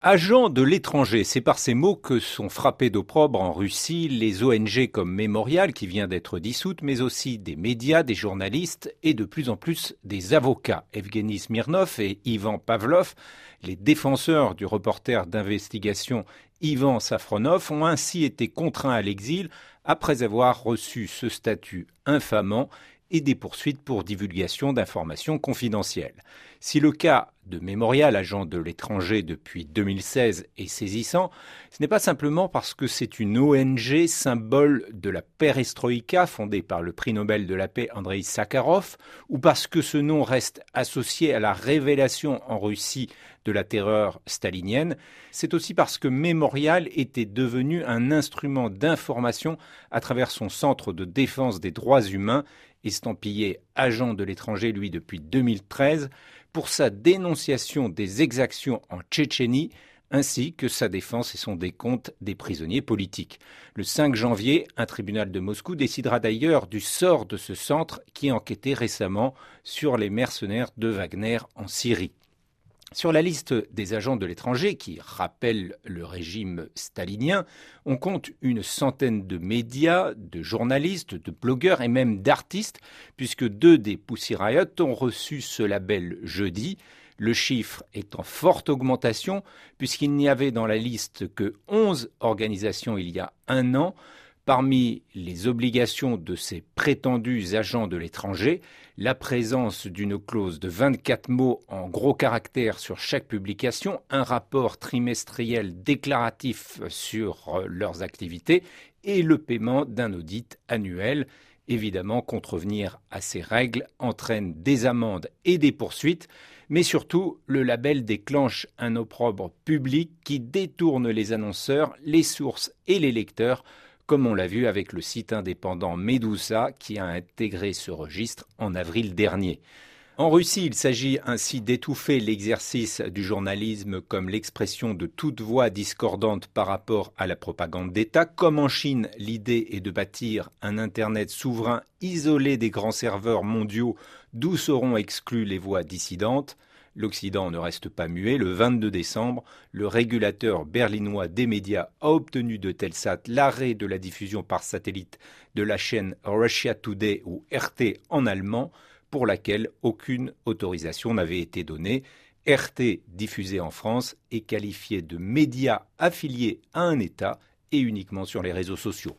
Agents de l'étranger, c'est par ces mots que sont frappés d'opprobre en Russie les ONG comme Mémorial qui vient d'être dissoute, mais aussi des médias, des journalistes et de plus en plus des avocats. Evgeny Smirnov et Ivan Pavlov, les défenseurs du reporter d'investigation Ivan Safronov, ont ainsi été contraints à l'exil après avoir reçu ce statut infamant et des poursuites pour divulgation d'informations confidentielles. Si le cas de Mémorial, agent de l'étranger depuis 2016, est saisissant, ce n'est pas simplement parce que c'est une ONG symbole de la perestroïka fondée par le prix Nobel de la paix Andrei Sakharov, ou parce que ce nom reste associé à la révélation en Russie de la terreur stalinienne, c'est aussi parce que Mémorial était devenu un instrument d'information à travers son centre de défense des droits humains estampillé agent de l'étranger, lui, depuis 2013, pour sa dénonciation des exactions en Tchétchénie, ainsi que sa défense et son décompte des prisonniers politiques. Le 5 janvier, un tribunal de Moscou décidera d'ailleurs du sort de ce centre qui enquêtait récemment sur les mercenaires de Wagner en Syrie. Sur la liste des agents de l'étranger qui rappellent le régime stalinien, on compte une centaine de médias, de journalistes, de blogueurs et même d'artistes, puisque deux des Pussy Riot ont reçu ce label jeudi. Le chiffre est en forte augmentation, puisqu'il n'y avait dans la liste que 11 organisations il y a un an, Parmi les obligations de ces prétendus agents de l'étranger, la présence d'une clause de 24 mots en gros caractères sur chaque publication, un rapport trimestriel déclaratif sur euh, leurs activités et le paiement d'un audit annuel. Évidemment, contrevenir à ces règles entraîne des amendes et des poursuites, mais surtout, le label déclenche un opprobre public qui détourne les annonceurs, les sources et les lecteurs comme on l'a vu avec le site indépendant Medusa qui a intégré ce registre en avril dernier. En Russie, il s'agit ainsi d'étouffer l'exercice du journalisme comme l'expression de toute voix discordante par rapport à la propagande d'État. Comme en Chine, l'idée est de bâtir un Internet souverain isolé des grands serveurs mondiaux d'où seront exclues les voix dissidentes. L'Occident ne reste pas muet. Le 22 décembre, le régulateur berlinois des médias a obtenu de Telsat l'arrêt de la diffusion par satellite de la chaîne Russia Today ou RT en allemand, pour laquelle aucune autorisation n'avait été donnée. RT, diffusé en France, est qualifié de média affilié à un État et uniquement sur les réseaux sociaux.